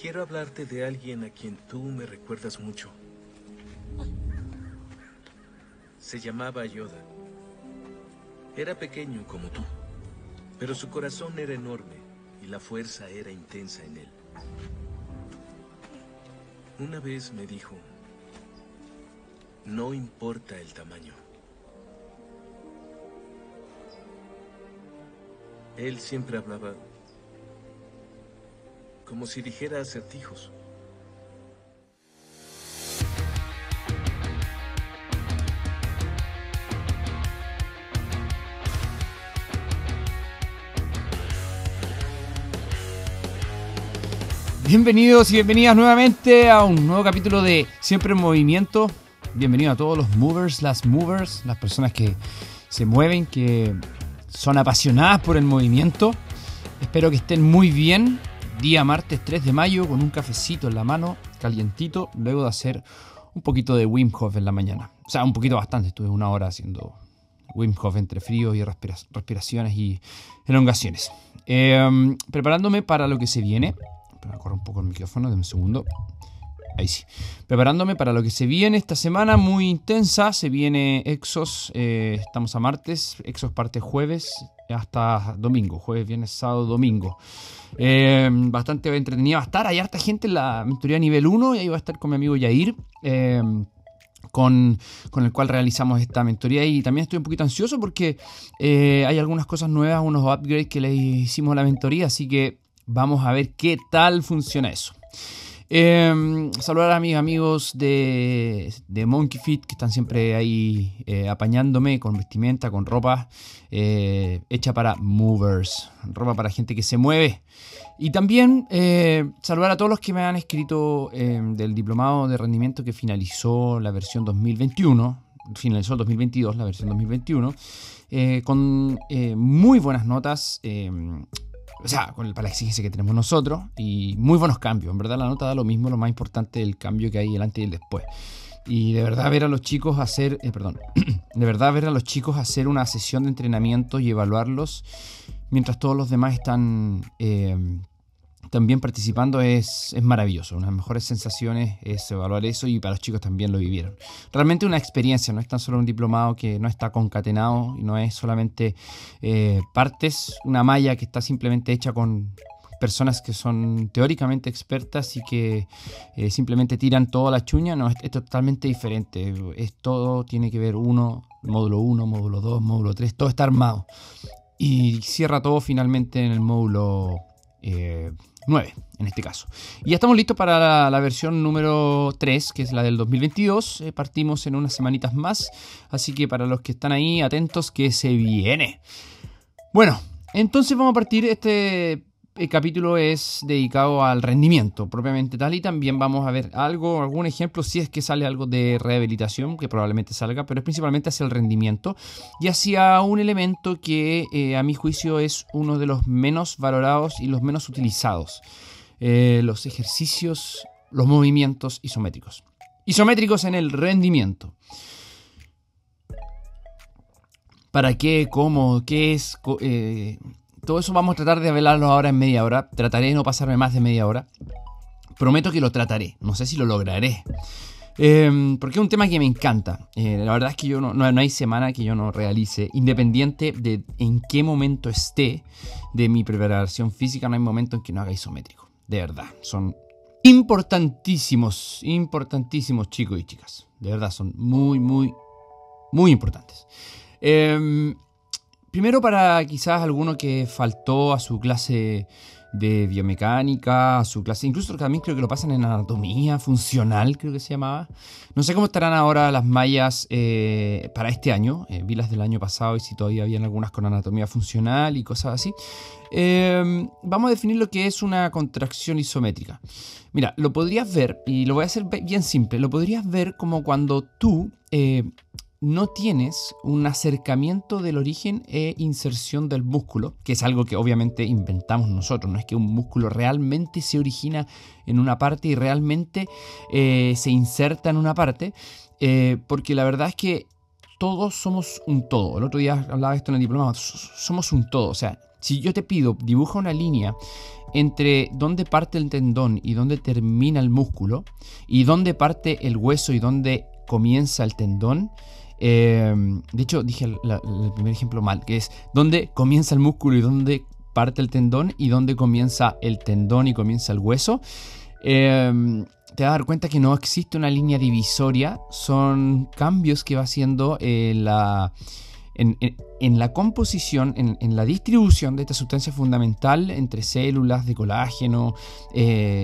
Quiero hablarte de alguien a quien tú me recuerdas mucho. Se llamaba Yoda. Era pequeño como tú, pero su corazón era enorme y la fuerza era intensa en él. Una vez me dijo, no importa el tamaño. Él siempre hablaba como si dijera acertijos. Bienvenidos y bienvenidas nuevamente a un nuevo capítulo de Siempre en Movimiento. Bienvenido a todos los movers, las movers, las personas que se mueven, que son apasionadas por el movimiento. Espero que estén muy bien. Día martes 3 de mayo con un cafecito en la mano, calientito, luego de hacer un poquito de Wim Hof en la mañana. O sea, un poquito bastante, estuve una hora haciendo Wim Hof entre frío y respiraciones y elongaciones. Em, preparándome para lo que se viene correr un poco el micrófono de un segundo. Ahí sí. Preparándome para lo que se viene esta semana muy intensa. Se viene Exos. Eh, estamos a martes. Exos parte jueves hasta domingo. Jueves, viernes, sábado, domingo. Eh, bastante entretenida va a estar. Hay harta gente en la mentoría nivel 1. Y ahí va a estar con mi amigo Yair. Eh, con, con, el cual realizamos esta mentoría y también estoy un poquito ansioso porque hay algunas cosas nuevas, unos upgrades que le hicimos a la mentoría, así que Vamos a ver qué tal funciona eso. Eh, saludar a mis amigos de, de, Monkey Fit que están siempre ahí eh, apañándome con vestimenta, con ropa eh, hecha para movers, ropa para gente que se mueve. Y también eh, saludar a todos los que me han escrito del diplomado de rendimiento que finalizó la versión 2021, finalizó el 2022, la versión 2021, con muy buenas notas o sea, con el, para la exigencia que tenemos nosotros y muy buenos cambios. En verdad la nota da lo mismo, lo más importante el cambio que hay el antes y el después. Y de verdad ver a los chicos hacer, eh, perdón, de verdad ver a los chicos hacer una sesión de entrenamiento y evaluarlos mientras todos los demás están eh, también participando es, es maravilloso. Unas mejores sensaciones es evaluar eso y para los chicos también lo vivieron. Realmente una experiencia, no es tan solo un diplomado que no está concatenado y no es solamente eh, partes, una malla que está simplemente hecha con personas que son teóricamente expertas y que eh, simplemente tiran toda la chuña, no, es, totalmente diferente. Es todo, tiene que ver uno, módulo 1, módulo 2, módulo 3, todo está armado. Y cierra todo finalmente en el módulo eh, 9 en este caso. Y ya estamos listos para la, versión número 3, que es la del 2022. Eh, partimos en unas semanitas más, así que para los que están ahí, atentos que se viene. Bueno, entonces vamos a partir este capítulo es dedicado al rendimiento propiamente tal y también vamos a ver algo, algún ejemplo si es que sale algo de rehabilitación, que probablemente salga, pero es principalmente hacia el rendimiento y hacia un elemento que eh, a mi juicio es uno de los menos valorados y los menos utilizados, eh, los ejercicios, los movimientos isométricos. Isométricos en el rendimiento. ¿Para qué? ¿Cómo? ¿Qué es? Eh, todo eso vamos a tratar de hablarlo ahora en media hora. Trataré de no pasarme más de media hora. Prometo que lo trataré. No sé si lo lograré. Em, porque es un tema que me encanta. Eh, la verdad es que yo no, no, hay semana que yo no realice, independiente de en qué momento esté de mi preparación física, no hay momento en que no haga isométrico. De verdad, son importantísimos, importantísimos chicos y chicas. De verdad, son muy, muy, muy importantes. Eh, Primero para quizás alguno que faltó a su clase de biomecánica, a su clase, incluso también creo que lo pasan en anatomía funcional, creo que se llamaba. No sé cómo estarán ahora las mallas eh, para este año, eh, vi las del año pasado y si todavía habían algunas con anatomía funcional y cosas así. Em, vamos a definir lo que es una contracción isométrica. Mira, lo podrías ver, y lo voy a hacer bien simple, lo podrías ver como cuando tú... No tienes un acercamiento del origen e inserción del músculo, que es algo que obviamente inventamos nosotros, no es que un músculo realmente se origina en una parte y realmente eh, se inserta en una parte, eh, porque la verdad es que todos somos un todo. El otro día hablaba esto en el diplomado, somos un todo, o sea, Si yo te pido, dibuja una línea entre dónde parte el tendón y dónde termina el músculo, y dónde parte el hueso y dónde comienza el tendón, eh, de hecho, dije el, primer ejemplo mal, que es dónde comienza el músculo y dónde parte el tendón y dónde comienza el tendón y comienza el hueso. Eh, te vas a dar cuenta que no existe una línea divisoria, son cambios que va haciendo eh, la, en, la composición, en, la distribución de esta sustancia fundamental entre células de colágeno,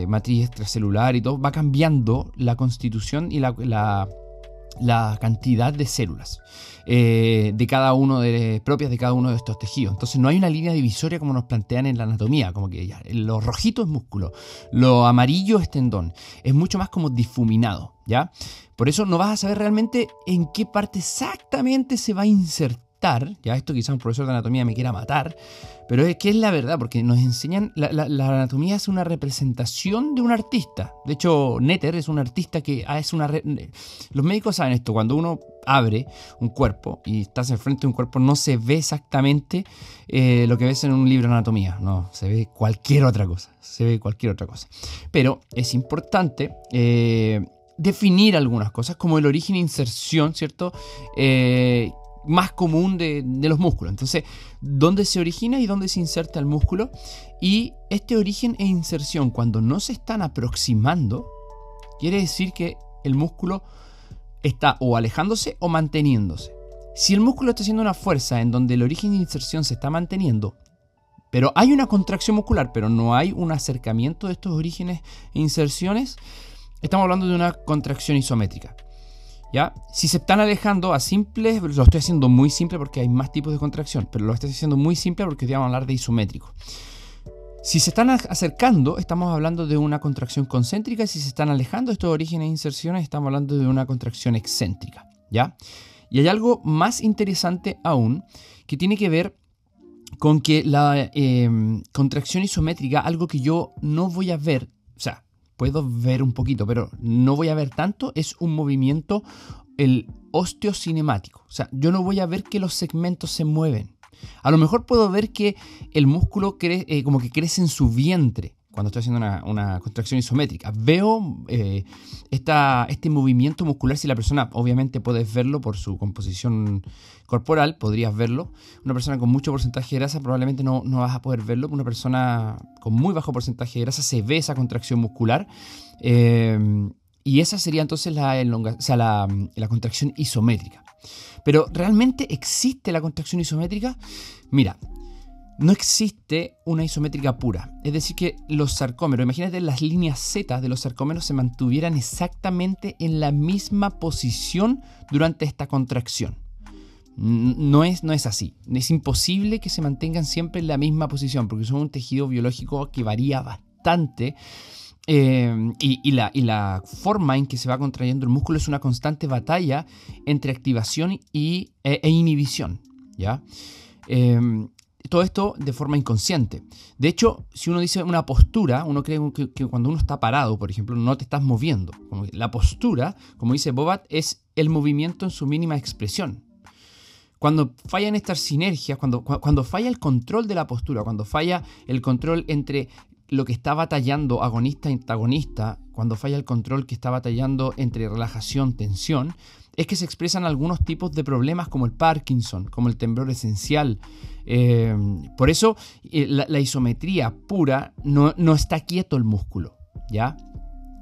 matriz extracelular y todo, va cambiando la constitución y la cantidad de células eh, de cada uno de propias de cada uno de estos tejidos. Entonces no hay una línea divisoria como nos plantean en la anatomía, como que ya, lo rojito es músculo, lo amarillo es tendón. Es mucho más como difuminado, ¿ya? Por eso no vas a saber realmente en qué parte exactamente se va a insertar ya esto quizá un profesor de anatomía me quiera matar, pero es que es la verdad, porque nos enseñan, la, anatomía es una representación de un artista. De hecho, Netter es un artista que ah, es una... Los médicos saben esto, cuando uno abre un cuerpo y estás enfrente de un cuerpo, no se ve exactamente eh, lo que ves en un libro de anatomía, no, se ve cualquier otra cosa, se ve cualquier otra cosa. Pero es importante... Eh, definir algunas cosas como el origen e inserción, ¿cierto? Eh, más común de, los músculos. Entonces, ¿dónde se origina y dónde se inserta el músculo? Y este origen e inserción, cuando no se están aproximando, quiere decir que el músculo está o alejándose o manteniéndose. Si el músculo está haciendo una fuerza en donde el origen e inserción se está manteniendo, pero hay una contracción muscular, pero no hay un acercamiento de estos orígenes e inserciones, estamos hablando de una contracción isométrica. Si se están alejando a simples, lo estoy haciendo muy simple porque hay más tipos de contracción, pero lo estoy haciendo muy simple porque vamos a hablar de isométrico. Si se están acercando, estamos hablando de una contracción concéntrica, si se están alejando estos orígenes e inserciones, estamos hablando de una contracción excéntrica, ¿ya? Y hay algo más interesante aún, que tiene que ver con que la em, contracción isométrica, algo que yo no voy a ver, puedo ver un poquito, pero no voy a ver tanto, es un movimiento, el osteocinemático. O sea, yo no voy a ver que los segmentos se mueven. A lo mejor puedo ver que el músculo eh, como que crece en su vientre, cuando estoy haciendo una, contracción isométrica. Veo eh, este movimiento muscular, si la persona obviamente puedes verlo por su composición corporal, podrías verlo. Una persona con mucho porcentaje de grasa probablemente no, no vas a poder verlo. Una persona con muy bajo porcentaje de grasa se ve esa contracción muscular. Eh, y esa sería entonces la, la, la contracción isométrica. Pero ¿realmente existe la contracción isométrica? Mira, no existe una isométrica pura. Es decir, que los sarcómeros, imagínate las líneas Z de los sarcómeros se mantuvieran exactamente en la misma posición durante esta contracción. No es, no es así. Es imposible que se mantengan siempre en la misma posición porque son un tejido biológico que varía bastante. Eh, y, la, forma en que se va contrayendo el músculo es una constante batalla entre activación y, e, e inhibición. ¿ya? Eh, todo esto de forma inconsciente. De hecho, si uno dice una postura, uno cree que, cuando uno está parado, por ejemplo, no te estás moviendo. la postura, como dice Bobat, es el movimiento en su mínima expresión. Cuando fallan estas sinergias, cuando, cuando falla el control de la postura, cuando falla el control entre lo que está batallando agonista e antagonista, cuando falla el control que está batallando entre relajación, tensión, es que se expresan algunos tipos de problemas como el Parkinson, como el temblor esencial. Eh, por eso eh, la, isometría pura no, no, está quieto el músculo, ¿ya?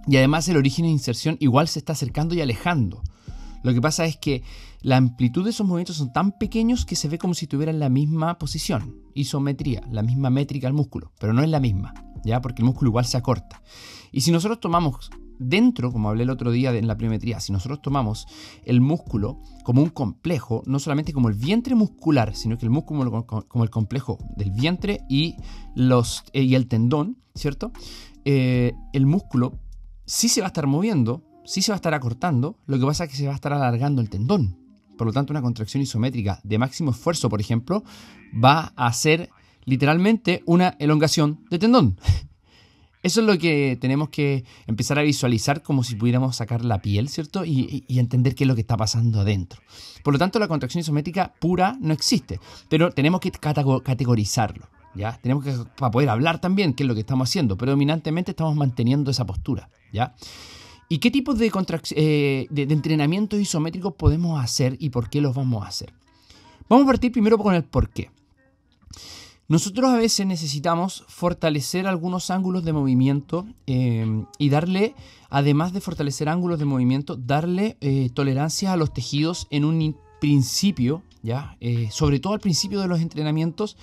Y además el origen de inserción igual se está acercando y alejando. Lo que pasa es que la amplitud de esos movimientos son tan pequeños que se ve como si tuvieran la misma posición, isometría, la misma métrica al músculo, pero no es la misma, ¿ya? Porque el músculo igual se acorta. Y si nosotros tomamos dentro, como hablé el otro día en la pliometría, si nosotros tomamos el músculo como un complejo, no solamente como el vientre muscular, sino que el músculo como el complejo del vientre y, los, eh, y el tendón, ¿cierto? Eh, el músculo sí se va a estar moviendo, sí se va a estar acortando, lo que pasa es que se va a estar alargando el tendón. Por lo tanto, una contracción isométrica de máximo esfuerzo, por ejemplo, va a ser literalmente una elongación de tendón. Eso es lo que tenemos que empezar a visualizar como si pudiéramos sacar la piel, ¿cierto? Y, entender qué es lo que está pasando adentro. Por lo tanto, la contracción isométrica pura no existe, pero tenemos que categorizarlo. ¿ya? Tenemos que, para poder hablar también, qué es lo que estamos haciendo, pero dominantemente estamos manteniendo esa postura, ¿ya? ¿Y qué tipos de, eh, de, de entrenamientos isométricos podemos hacer y por qué los vamos a hacer? Vamos a partir primero con el por qué. Nosotros a veces necesitamos fortalecer algunos ángulos de movimiento eh, y darle, además de fortalecer ángulos de movimiento, darle eh, tolerancia a los tejidos en un principio, ¿ya? Eh, sobre todo al principio de los entrenamientos,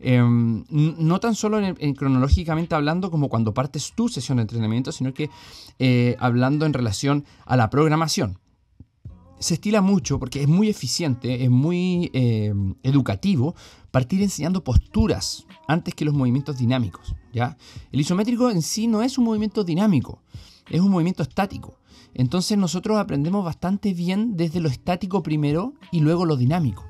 no tan solo en, cronológicamente hablando como cuando partes tu sesión de entrenamiento, sino que hablando en relación a la programación se estila mucho porque es muy eficiente, es muy eh, educativo partir enseñando posturas antes que los movimientos dinámicos. ¿ya? El isométrico en sí no es un movimiento dinámico, es un movimiento estático. Entonces nosotros aprendemos bastante bien desde lo estático primero y luego lo dinámico.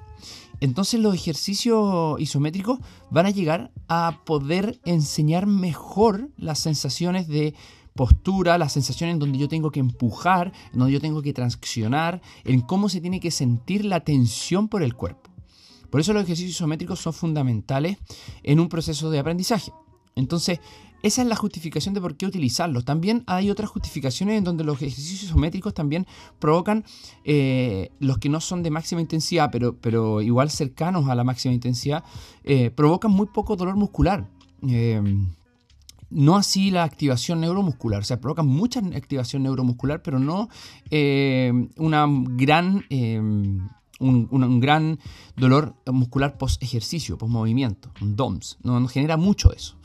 Entonces los ejercicios isométricos van a llegar a poder enseñar mejor las sensaciones de postura, la sensación en donde yo tengo que empujar, en donde yo tengo que traccionar, en cómo se tiene que sentir la tensión por el cuerpo. Por eso los ejercicios isométricos son fundamentales en un proceso de aprendizaje. Entonces, esa es la justificación de por qué utilizarlos. También hay otras justificaciones en donde los ejercicios isométricos también provocan eh, los que no son de máxima intensidad, pero, pero igual cercanos a la máxima intensidad, eh, provocan muy poco dolor muscular. Eh, no así la activación neuromuscular. O sea, provocan mucha activación neuromuscular, pero no eh, una gran, eh, un, gran dolor muscular post ejercicio, post movimiento, un DOMS. No, no genera mucho eso.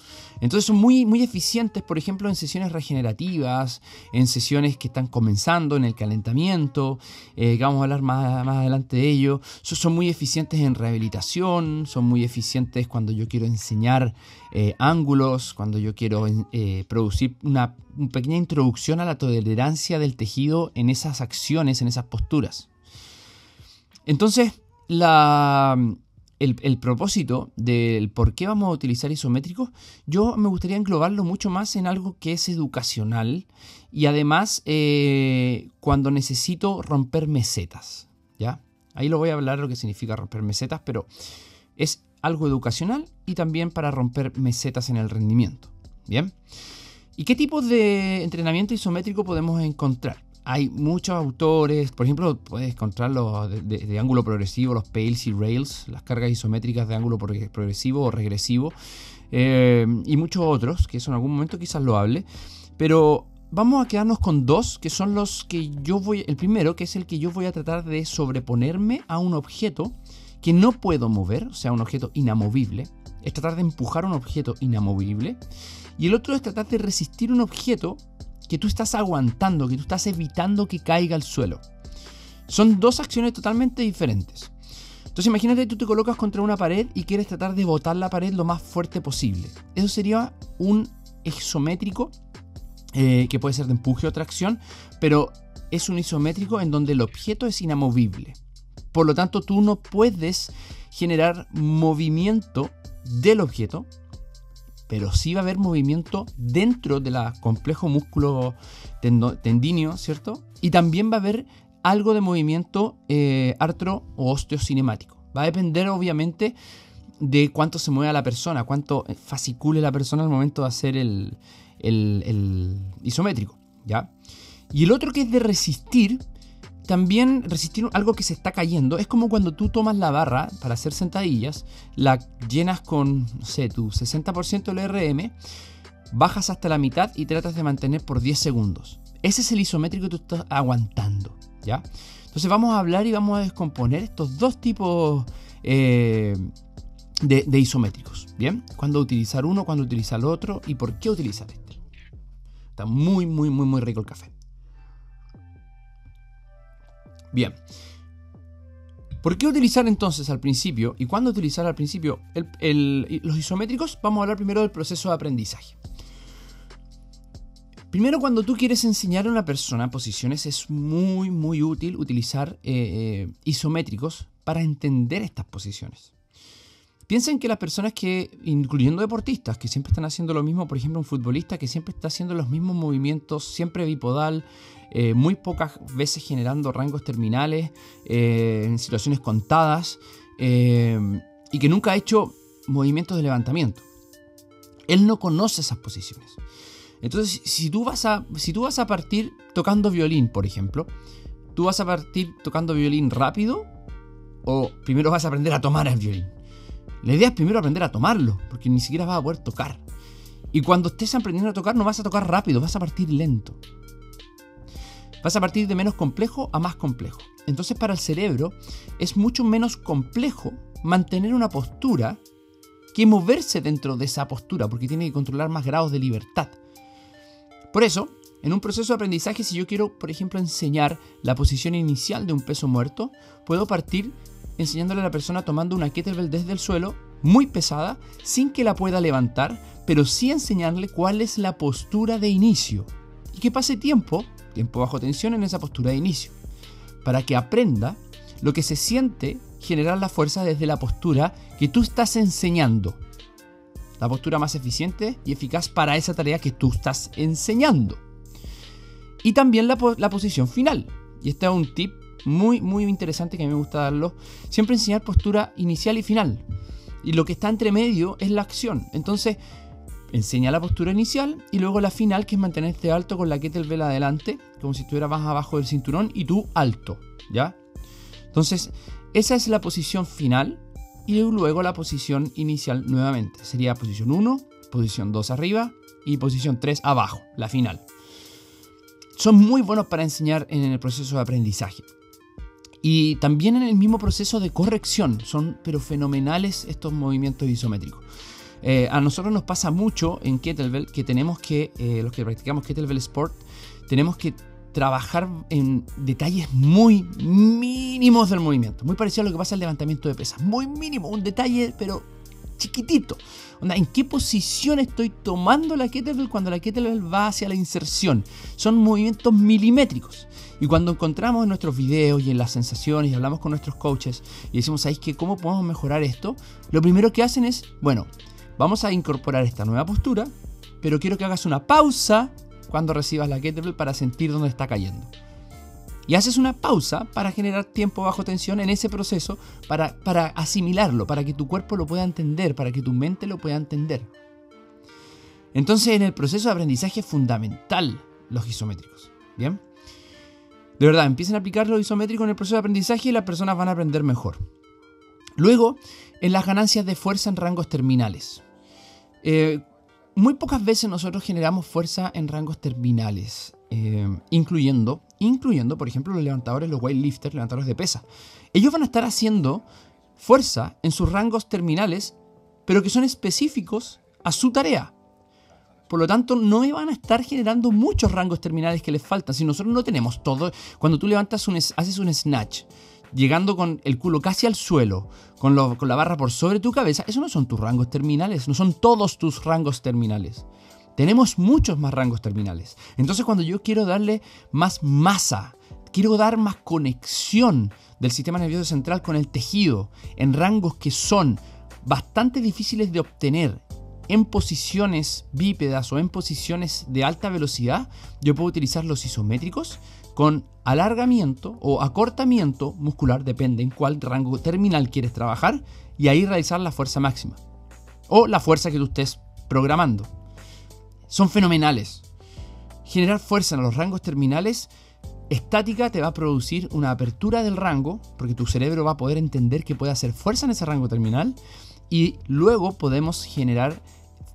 Entonces son muy, muy eficientes, por ejemplo, en sesiones regenerativas, en sesiones que están comenzando, en el calentamiento, eh, que vamos a hablar más, más adelante de ello. Son, muy eficientes en rehabilitación, son muy eficientes cuando yo quiero enseñar eh, ángulos, cuando yo quiero eh, producir una pequeña introducción a la tolerancia del tejido en esas acciones, en esas posturas. Entonces, la, el, propósito del por qué vamos a utilizar isométricos, yo me gustaría englobarlo mucho más en algo que es educacional y además eh, cuando necesito romper mesetas. ¿ya? Ahí lo voy a hablar lo que significa romper mesetas, pero es algo educacional y también para romper mesetas en el rendimiento. ¿Bien? ¿Y qué tipo de entrenamiento isométrico podemos encontrar? Hay muchos autores, por ejemplo, puedes encontrarlos de, ángulo progresivo, los Pales y Rails, las cargas isométricas de ángulo progresivo o regresivo, eh, y muchos otros, que eso en algún momento quizás lo hable, pero vamos a quedarnos con dos, que son los que yo voy, el primero, que es el que yo voy a tratar de sobreponerme a un objeto que no puedo mover, o sea, un objeto inamovible, es tratar de empujar un objeto inamovible, y el otro es tratar de resistir un objeto que tú estás aguantando, que tú estás evitando que caiga al suelo. Son dos acciones totalmente diferentes. Entonces imagínate que tú te colocas contra una pared y quieres tratar de botar la pared lo más fuerte posible. Eso sería un isométrico eh, que puede ser de empuje o tracción, pero es un isométrico en donde el objeto es inamovible. Por lo tanto, tú no puedes generar movimiento del objeto pero sí va a haber movimiento dentro del complejo músculo tendíneo, ¿cierto? Y también va a haber algo de movimiento eh, artro o osteocinemático. Va a depender, obviamente, de cuánto se mueva la persona, cuánto fascicule la persona al momento de hacer el, el isométrico, ¿ya? Y el otro que es de resistir, también resistir algo que se está cayendo es como cuando tú tomas la barra para hacer sentadillas, la llenas con, no sé, tu 60% del RM, bajas hasta la mitad y tratas de mantener por 10 segundos. Ese es el isométrico que tú estás aguantando, ¿ya? Entonces vamos a hablar y vamos a descomponer estos dos tipos eh, de, isométricos, ¿bien? Cuándo utilizar uno, cuándo utilizar el otro y por qué utilizar este. Está muy, muy, muy, muy rico el café. Bien. ¿Por qué utilizar entonces al principio y cuándo utilizar al principio los isométricos? Vamos a hablar primero del proceso de aprendizaje. Primero, cuando tú quieres enseñar a una persona posiciones, es muy, muy útil utilizar eh, eh, isométricos para entender estas posiciones. Piensen que las personas que, incluyendo deportistas, que siempre están haciendo lo mismo, por ejemplo, un futbolista que siempre está haciendo los mismos movimientos, siempre bipodal, eh, muy pocas veces generando rangos terminales, eh, en situaciones contadas, eh, y que nunca ha hecho movimientos de levantamiento. Él no conoce esas posiciones. Entonces, si tú vas a, si tú vas a partir tocando violín, por ejemplo, tú vas a partir tocando violín rápido o primero vas a aprender a tomar el violín. La idea es primero aprender a tomarlo, porque ni siquiera vas a poder tocar. Y cuando estés aprendiendo a tocar, no vas a tocar rápido, vas a partir lento. Vas a partir de menos complejo a más complejo. Entonces para el cerebro es mucho menos complejo mantener una postura que moverse dentro de esa postura, porque tiene que controlar más grados de libertad. Por eso, en un proceso de aprendizaje, si yo quiero, por ejemplo, enseñar la posición inicial de un peso muerto, puedo partir enseñándole a la persona tomando una kettlebell desde el suelo, muy pesada, sin que la pueda levantar, pero sí enseñarle cuál es la postura de inicio. Y que pase tiempo, tiempo bajo tensión en esa postura de inicio, para que aprenda lo que se siente generar la fuerza desde la postura que tú estás enseñando. La postura más eficiente y eficaz para esa tarea que tú estás enseñando. Y también la, la posición final. Y este es un tip muy, muy interesante que me gusta darlo. Siempre enseñar postura inicial y final. Y lo que está entre medio es la acción. Entonces, enseña la postura inicial y luego la final, que es mantenerte alto con la kettlebell adelante, como si estuvieras más abajo del cinturón y tú alto, ¿ya? Entonces, esa es la posición final y luego la posición inicial nuevamente. Sería posición 1, posición 2 arriba y posición 3 abajo, la final. Son muy buenos para enseñar en el proceso de aprendizaje. Y también en el mismo proceso de corrección. Son pero fenomenales estos movimientos isométricos. Eh, a nosotros nos pasa mucho en Kettlebell que tenemos que, eh, los que practicamos Kettlebell Sport, tenemos que trabajar en detalles muy mínimos del movimiento. Muy parecido a lo que pasa el levantamiento de pesas. Muy mínimo, un detalle, pero chiquitito. ¿En qué posición estoy tomando la kettlebell cuando la kettlebell va hacia la inserción? Son movimientos milimétricos. Y cuando encontramos en nuestros videos y en las sensaciones y hablamos con nuestros coaches y decimos, ¿sabéis que cómo podemos mejorar esto? Lo primero que hacen es, bueno, vamos a incorporar esta nueva postura, pero quiero que hagas una pausa cuando recibas la kettlebell para sentir dónde está cayendo. Y haces una pausa para generar tiempo bajo tensión en ese proceso, para, para asimilarlo, para que tu cuerpo lo pueda entender, para que tu mente lo pueda entender. Entonces en el proceso de aprendizaje es fundamental los isométricos. ¿Bien? De verdad, empiecen a aplicar los isométricos en el proceso de aprendizaje y las personas van a aprender mejor. Luego, en las ganancias de fuerza en rangos terminales. Eh, muy pocas veces nosotros generamos fuerza en rangos terminales, eh, incluyendo, incluyendo, por ejemplo, los levantadores, los weightlifters, levantadores de pesa. Ellos van a estar haciendo fuerza en sus rangos terminales, pero que son específicos a su tarea. Por lo tanto, no van a estar generando muchos rangos terminales que les faltan. Si nosotros no tenemos todo, cuando tú levantas un, haces un snatch, llegando con el culo casi al suelo, con, con la barra por sobre tu cabeza, eso no son tus rangos terminales, no son todos tus rangos terminales. Tenemos muchos más rangos terminales. Entonces, cuando yo quiero darle más masa, quiero dar más conexión del sistema nervioso central con el tejido en rangos que son bastante difíciles de obtener en posiciones bípedas o en posiciones de alta velocidad, yo puedo utilizar los isométricos con alargamiento o acortamiento muscular, depende en cuál rango terminal quieres trabajar, y ahí realizar la fuerza máxima. O la fuerza que tú estés programando. Son fenomenales. Generar fuerza en los rangos terminales estática te va a producir una apertura del rango, porque tu cerebro va a poder entender que puede hacer fuerza en ese rango terminal, y luego podemos generar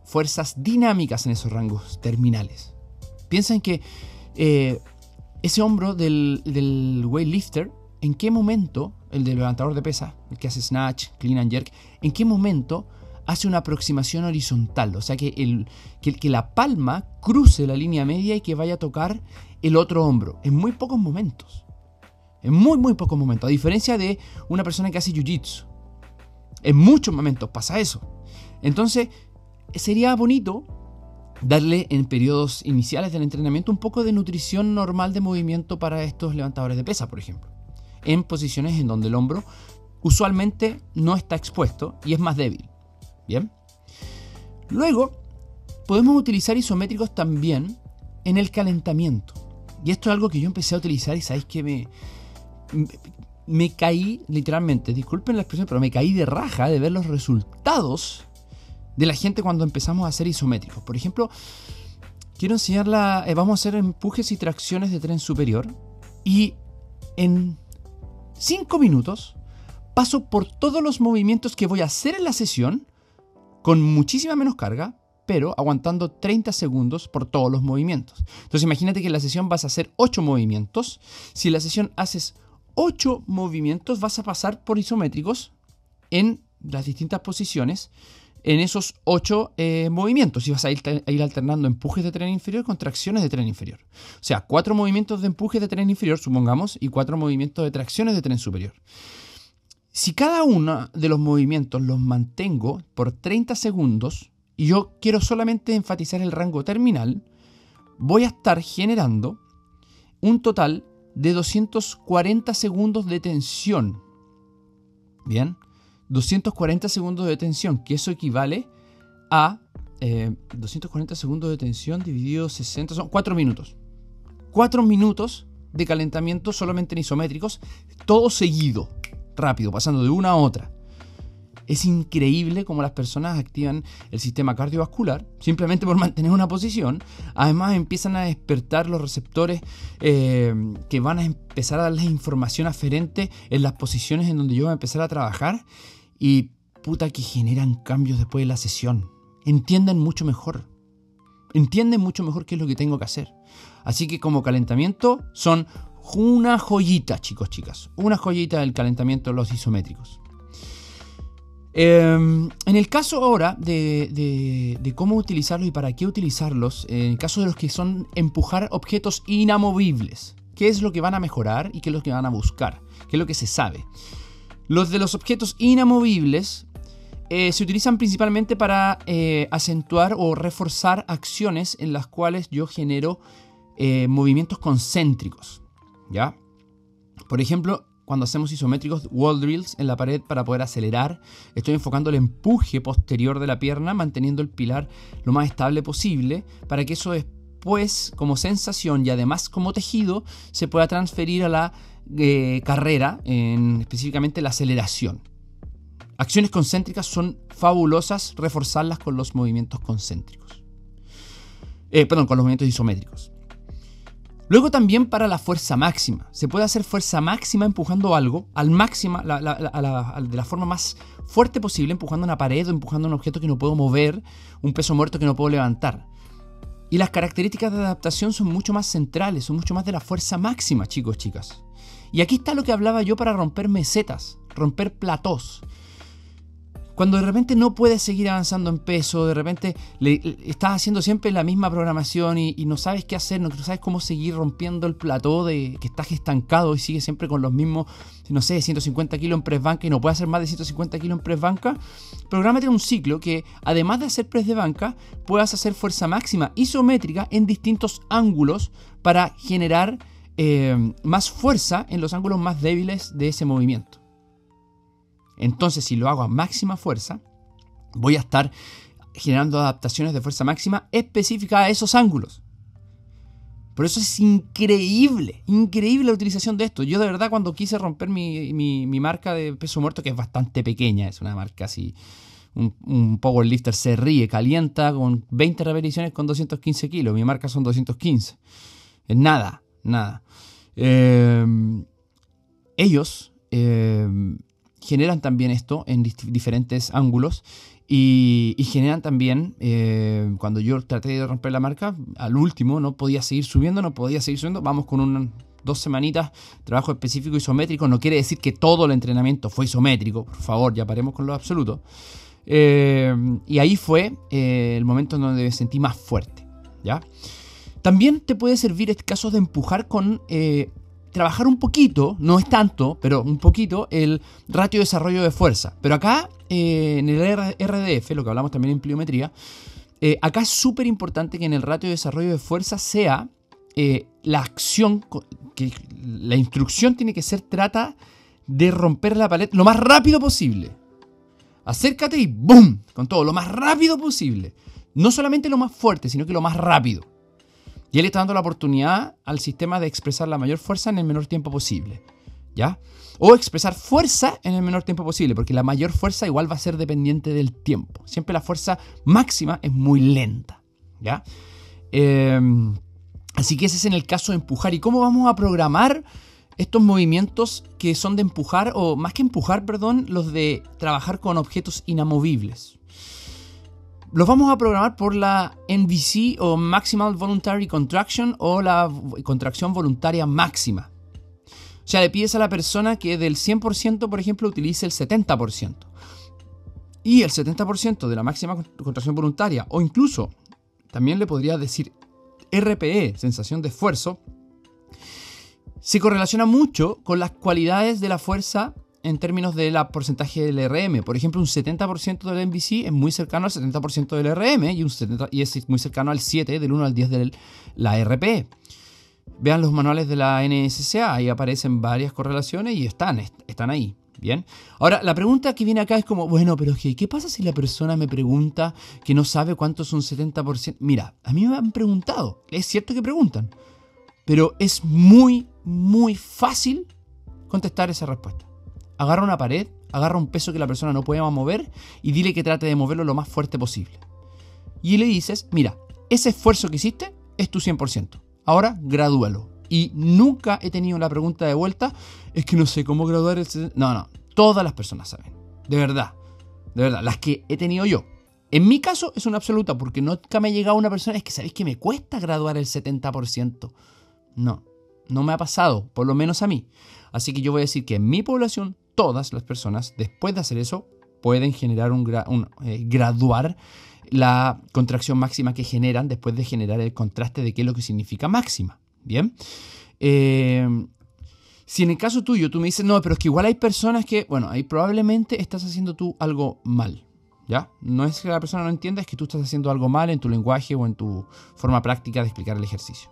fuerzas dinámicas en esos rangos terminales. Piensa que eh, ese hombro del, del weightlifter, ¿en qué momento, el del levantador de pesa, el que hace snatch, clean and jerk, en qué momento hace una aproximación horizontal? O sea, que, el, que, la palma cruce la línea media y que vaya a tocar el otro hombro. En muy pocos momentos. En muy, muy pocos momentos. A diferencia de una persona que hace jiu-jitsu. En muchos momentos pasa eso. Entonces, sería bonito darle en periodos iniciales del entrenamiento un poco de nutrición normal de movimiento para estos levantadores de pesa, por ejemplo. En posiciones en donde el hombro usualmente no está expuesto y es más débil. Luego, podemos utilizar isométricos también en el calentamiento. Y esto es algo que yo empecé a utilizar y sabéis que me, me caí literalmente, disculpen la expresión, pero me caí de raja de ver los resultados de la gente cuando empezamos a hacer isométricos. Por ejemplo, quiero enseñarla, eh, vamos a hacer empujes y tracciones de tren superior y en 5 minutos paso por todos los movimientos que voy a hacer en la sesión con muchísima menos carga, pero aguantando 30 segundos por todos los movimientos. Entonces imagínate que en la sesión vas a hacer 8 movimientos. Si en la sesión haces 8 movimientos, vas a pasar por isométricos en las distintas posiciones en esos 8 eh, movimientos y vas a ir, a ir, alternando empujes de tren inferior con tracciones de tren inferior. O sea, 4 movimientos de empuje de tren inferior, supongamos, y 4 movimientos de tracciones de tren superior. Si cada uno de los movimientos los mantengo por 30 segundos y yo quiero solamente enfatizar el rango terminal, voy a estar generando un total de 240 segundos de tensión. Bien, 240 segundos de tensión, que eso equivale a 240 eh, segundos de tensión dividido 60, son 4 minutos. 4 minutos de calentamiento solamente en isométricos, todo seguido rápido, pasando de una a otra. Es increíble cómo las personas activan el sistema cardiovascular simplemente por mantener una posición. Además empiezan a despertar los receptores eh, que van a empezar a darles información aferente en las posiciones en donde yo voy a empezar a trabajar. Y puta que generan cambios después de la sesión. Entienden mucho mejor. Entienden mucho mejor qué es lo que tengo que hacer. Así que como calentamiento son una joyita, chicos, chicas. Una joyita del calentamiento de los isométricos. Em, en el caso ahora de, cómo utilizarlos y para qué utilizarlos, en el caso de los que son empujar objetos inamovibles, ¿qué es lo que van a mejorar y qué es lo que van a buscar? ¿Qué es lo que se sabe? Los de los objetos inamovibles eh, se utilizan principalmente para eh, acentuar o reforzar acciones en las cuales yo genero eh, movimientos concéntricos. ¿Ya? Por ejemplo, cuando hacemos isométricos wall drills en la pared para poder acelerar, estoy enfocando el empuje posterior de la pierna, manteniendo el pilar lo más estable posible, para que eso después, como sensación y además como tejido, se pueda transferir a la eh, carrera, en, específicamente la aceleración. Acciones concéntricas son fabulosas reforzarlas con los movimientos concéntricos. Eh, perdón, con los movimientos isométricos. Luego también para la fuerza máxima. Se puede hacer fuerza máxima empujando algo al máxima, de la forma más fuerte posible, empujando una pared o empujando un objeto que no puedo mover, un peso muerto que no puedo levantar. Y las características de adaptación son mucho más centrales, son mucho más de la fuerza máxima, chicos, chicas. Y aquí está lo que hablaba yo para romper mesetas, romper platós. Cuando de repente no puedes seguir avanzando en peso, de repente le, estás haciendo siempre la misma programación y, no sabes qué hacer, no sabes cómo seguir rompiendo el plató de que estás estancado y sigues siempre con los mismos, no sé, 150 kilos en press banca y no puedes hacer más de 150 kilos en press banca, prográmate un ciclo que además de hacer press de banca, puedas hacer fuerza máxima isométrica en distintos ángulos para generar eh, más fuerza en los ángulos más débiles de ese movimiento. Entonces, si lo hago a máxima fuerza, voy a estar generando adaptaciones de fuerza máxima específicas a esos ángulos. Por eso es increíble, increíble la utilización de esto. Yo de verdad cuando quise romper mi, marca de peso muerto, que es bastante pequeña, es una marca así, un, un powerlifter se ríe, calienta con 20 repeticiones con 215 kilos. Mi marca son 215. Es nada, nada. Eh, ellos eh, generan también esto en diferentes ángulos y, generan también, eh, cuando yo traté de romper la marca, al último no podía seguir subiendo, no podía seguir subiendo, vamos con un, dos semanitas, trabajo específico isométrico, no quiere decir que todo el entrenamiento fue isométrico, por favor, ya paremos con lo absoluto. Eh, y ahí fue eh, el momento en donde me sentí más fuerte, ¿ya? También te puede servir este caso de empujar con trabajar un poquito, no es tanto, pero un poquito, el ratio de desarrollo de fuerza. Pero acá, eh, en el RDF, lo que hablamos también en pliometría, eh, acá es súper importante que en el ratio de desarrollo de fuerza sea eh, la acción, que la instrucción tiene que ser trata de romper la pared lo más rápido posible. Acércate y ¡boom! Con todo, lo más rápido posible. No solamente lo más fuerte, sino que lo más rápido. Y él está dando la oportunidad al sistema de expresar la mayor fuerza en el menor tiempo posible. ¿ya? O expresar fuerza en el menor tiempo posible, porque la mayor fuerza igual va a ser dependiente del tiempo. Siempre la fuerza máxima es muy lenta, ¿ya? Em, así que ese es en el caso de empujar. ¿Y cómo vamos a programar estos movimientos que son de empujar, o más que empujar, perdón, los de trabajar con objetos inamovibles? Los vamos a programar por la NVC o Maximal Voluntary Contraction o la contracción voluntaria máxima. O sea, le pides a la persona que del 100%, por ejemplo, utilice el 70%. Y el 70% de la máxima contracción voluntaria, o incluso también le podría decir RPE, sensación de esfuerzo, se correlaciona mucho con las cualidades de la fuerza en términos de la porcentaje del RM. Por ejemplo, un 70% del MVC es muy cercano al 70% del RM y, un y es muy cercano al 7, del 1 al 10 de la RPE. Vean los manuales de la NSCA, ahí aparecen varias correlaciones y están, están ahí. Bien. Ahora, la pregunta que viene acá es como, bueno, pero ¿qué pasa si la persona me pregunta que no sabe cuánto es un 70%? Mira, a mí me han preguntado, es cierto que preguntan, pero es muy, muy fácil contestar esa respuesta. Agarra una pared, agarra un peso que la persona no puede mover y dile que trate de moverlo lo más fuerte posible. Y le dices, mira, ese esfuerzo que hiciste es tu 100%. Ahora gradúalo. Y nunca he tenido la pregunta de vuelta, es que no sé cómo graduar el... No, no, todas las personas saben. De verdad, de verdad, las que he tenido yo. En mi caso es una absoluta, porque nunca me ha llegado una persona, es que sabéis que me cuesta graduar el 70%. No, no me ha pasado, por lo menos a mí. Así que yo voy a decir que en mi población, todas las personas, después de hacer eso, pueden generar un, eh, graduar la contracción máxima que generan después de generar el contraste de qué es lo que significa máxima. Bien. Eh, si en el caso tuyo tú me dices, no, pero es que igual hay personas que, bueno, ahí probablemente estás haciendo tú algo mal. ¿Ya? No es que la persona no entienda, es que tú estás haciendo algo mal en tu lenguaje o en tu forma práctica de explicar el ejercicio.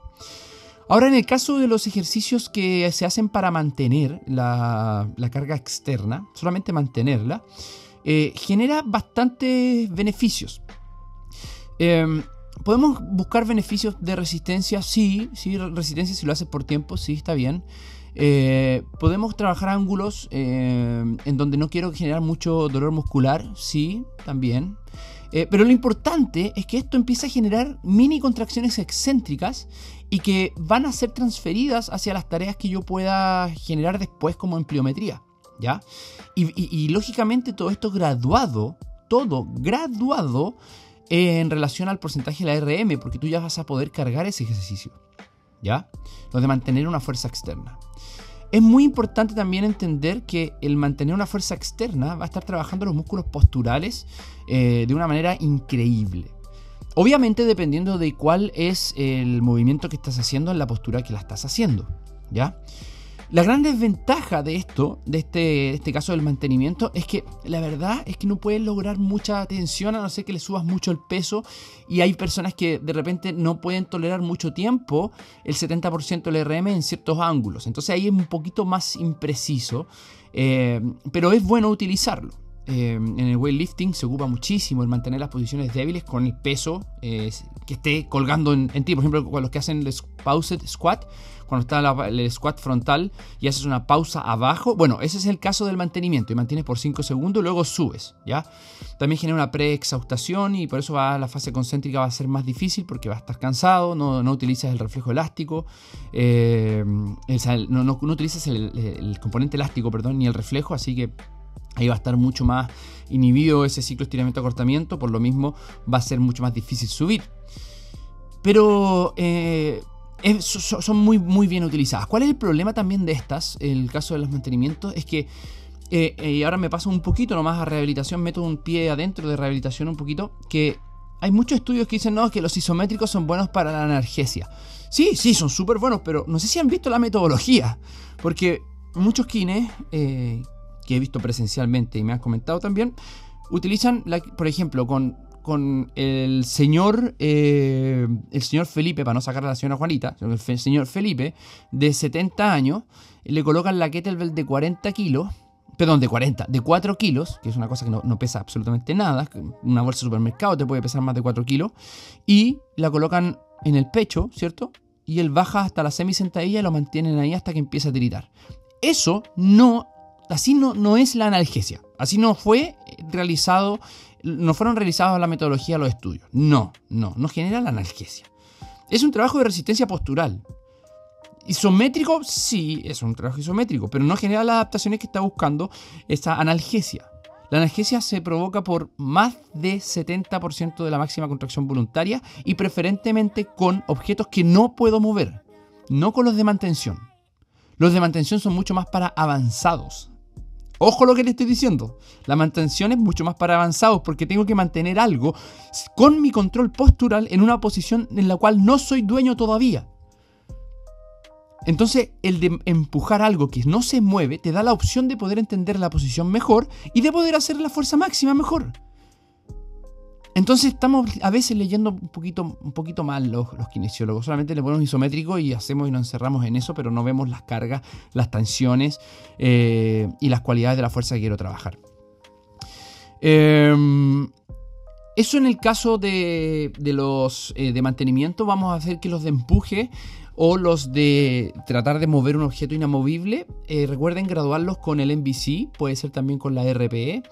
Ahora, en el caso de los ejercicios que se hacen para mantener la, carga externa, solamente mantenerla, eh, genera bastantes beneficios. Em, ¿Podemos buscar beneficios de resistencia? Sí, sí, resistencia si lo haces por tiempo, sí, está bien. Eh, podemos trabajar ángulos eh, en donde no quiero generar mucho dolor muscular, sí, también. Eh, pero lo importante es que esto empieza a generar mini contracciones excéntricas y que van a ser transferidas hacia las tareas que yo pueda generar después como empleometría. ¿ya? y lógicamente todo esto graduado, todo graduado en relación al porcentaje de la RM, porque tú ya vas a poder cargar ese ejercicio. ¿Ya? Lo de mantener una fuerza externa. Es muy importante también entender que el mantener una fuerza externa va a estar trabajando los músculos posturales eh, de una manera increíble. Obviamente dependiendo de cuál es el movimiento que estás haciendo en la postura que la estás haciendo. ¿Ya? La gran desventaja de esto, de este, este caso del mantenimiento, es que la verdad es que no puedes lograr mucha tensión a no ser que le subas mucho el peso y hay personas que de repente no pueden tolerar mucho tiempo el 70% del RM en ciertos ángulos. Entonces ahí es un poquito más impreciso, eh, pero es bueno utilizarlo. Eh, en el weightlifting se ocupa muchísimo el mantener las posiciones débiles con el peso eh, que esté colgando en, ti. Por ejemplo, con los que hacen el paused squat, cuando está el squat frontal y haces una pausa abajo. Bueno, ese es el caso del mantenimiento y mantienes por 5 segundos luego subes, ¿ya? También genera una preexhaustación y por eso va, la fase concéntrica va a ser más difícil porque va a estar cansado, no, utilizas el reflejo elástico, eh, no, no, utilizas el, componente elástico, perdón, ni el reflejo, así que ahí va a estar mucho más inhibido ese ciclo estiramiento-acortamiento, por lo mismo va a ser mucho más difícil subir. Pero eh, son muy, muy bien utilizadas. ¿Cuál es el problema también de estas? El caso de los mantenimientos es que, eh, y ahora me paso un poquito nomás a rehabilitación, meto un pie adentro de rehabilitación un poquito, que hay muchos estudios que dicen no, que los isométricos son buenos para la analgesia. Sí, sí, son súper buenos, pero no sé si han visto la metodología, porque muchos kines eh, que he visto presencialmente y me han comentado también, utilizan, por ejemplo, con con el señor, eh, el señor Felipe, para no sacar a la señora Juanita, el señor Felipe, de 70 años, le colocan la kettlebell de 40 kilos, perdón, de 40, de 4 kilos, que es una cosa que no, pesa absolutamente nada, una bolsa de supermercado te puede pesar más de 4 kilos, y la colocan en el pecho, ¿cierto? Y él baja hasta la semisentadilla y lo mantienen ahí hasta que empieza a tiritar. eso no, así no, no es la analgesia. Así no fue realizado, no fueron realizados la metodología los estudios. No, no, no genera la analgesia. Es un trabajo de resistencia postural. Isométrico, sí, es un trabajo isométrico, pero no genera las adaptaciones que está buscando esta analgesia. La analgesia se provoca por más de 70% de la máxima contracción voluntaria y preferentemente con objetos que no puedo mover, no con los de mantención. Los de mantención son mucho más para avanzados. Ojo lo que le estoy diciendo. La mantención es mucho más para avanzados porque tengo que mantener algo con mi control postural en una posición en la cual no soy dueño todavía. Entonces, el de empujar algo que no se mueve te da la opción de poder entender la posición mejor y de poder hacer la fuerza máxima mejor. Entonces estamos a veces leyendo un poquito, un poquito mal los, kinesiólogos. Solamente le ponemos isométrico y hacemos y nos encerramos en eso, pero no vemos las cargas, las tensiones eh, y las cualidades de la fuerza que quiero trabajar. Em, eso en el caso de, los eh, de mantenimiento, vamos a hacer que los de empuje o los de tratar de mover un objeto inamovible, eh, recuerden graduarlos con el MVC, puede ser también con la RPE.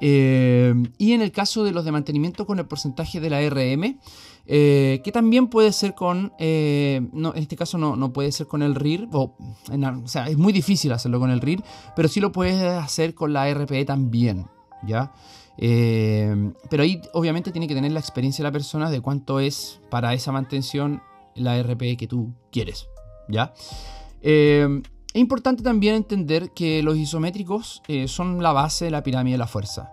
Eh, y en el caso de los de mantenimiento con el porcentaje de la RM, eh, que también puede ser con, no, en este caso no, puede ser con el RIR, o, sea, es muy difícil hacerlo con el RIR, pero sí lo puedes hacer con la RPE también, ¿ya? pero ahí obviamente tiene que tener la experiencia de la persona de cuánto es para esa mantención la RPE que tú quieres. ¿Ya? Eh, es importante también entender que los isométricos eh, son la base de la pirámide de la fuerza.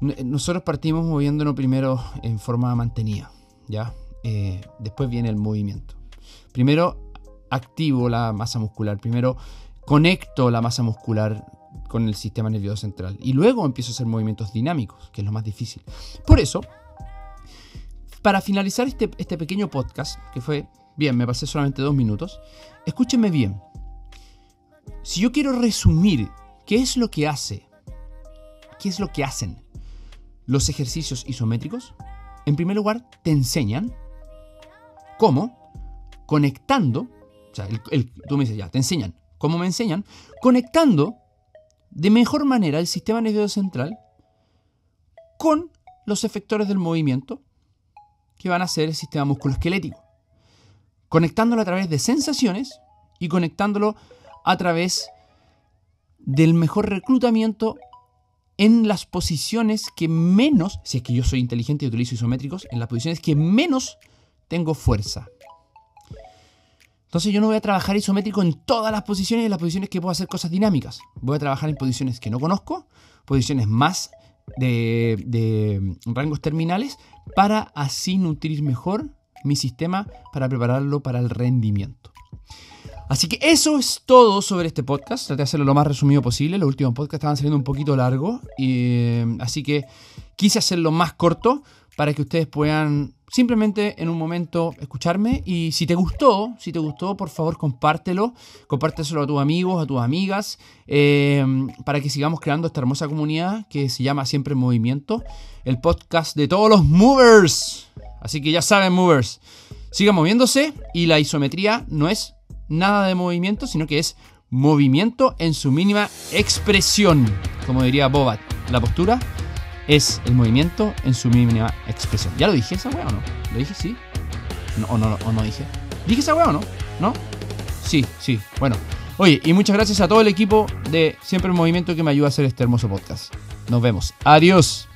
Nosotros partimos moviéndonos primero en forma mantenida, ¿ya? Eh, después viene el movimiento. Primero activo la masa muscular, primero conecto la masa muscular con el sistema nervioso central y luego empiezo a hacer movimientos dinámicos, que es lo más difícil. Por eso, para finalizar este, este pequeño podcast, que fue, bien, me pasé solamente dos minutos, escúchenme bien. Si yo quiero resumir qué es lo que hace, qué es lo que hacen los ejercicios isométricos, en primer lugar, te enseñan cómo, conectando, o sea, tú me dices ya, te enseñan, ¿cómo me enseñan? Conectando de mejor manera el sistema nervioso central con los efectores del movimiento que van a ser el sistema musculoesquelético, conectándolo a través de sensaciones y conectándolo a través del mejor reclutamiento en las posiciones que menos, si es que yo soy inteligente y utilizo isométricos, en las posiciones que menos tengo fuerza. Entonces yo no voy a trabajar isométrico en todas las posiciones y en las posiciones que puedo hacer cosas dinámicas. Voy a trabajar en posiciones que no conozco, posiciones más de, rangos terminales para así nutrir mejor mi sistema para prepararlo para el rendimiento. Así que eso es todo sobre este podcast. Traté de hacerlo lo más resumido posible. Los últimos podcasts estaban saliendo un poquito largos. Y, así que quise hacerlo más corto para que ustedes puedan simplemente en un momento escucharme y si te gustó, si te gustó, por favor compártelo, compártelo a tus amigos, a tus amigas, eh, para que sigamos creando esta hermosa comunidad que se llama Siempre en Movimiento, el podcast de todos los movers. Así que ya saben, movers, sigan moviéndose y la isometría no es nada de movimiento, sino que es movimiento en su mínima expresión, como diría Bobat. La postura es el movimiento en su mínima expresión. ¿Ya lo dije esa weá o no? ¿Lo dije sí? No, o, no, o no dije. ¿Dije esa weá o no? ¿No? Sí, sí. Bueno. Oye, y muchas gracias a todo el equipo de Siempre en Movimiento que me ayuda a hacer este hermoso podcast. Nos vemos. Adiós.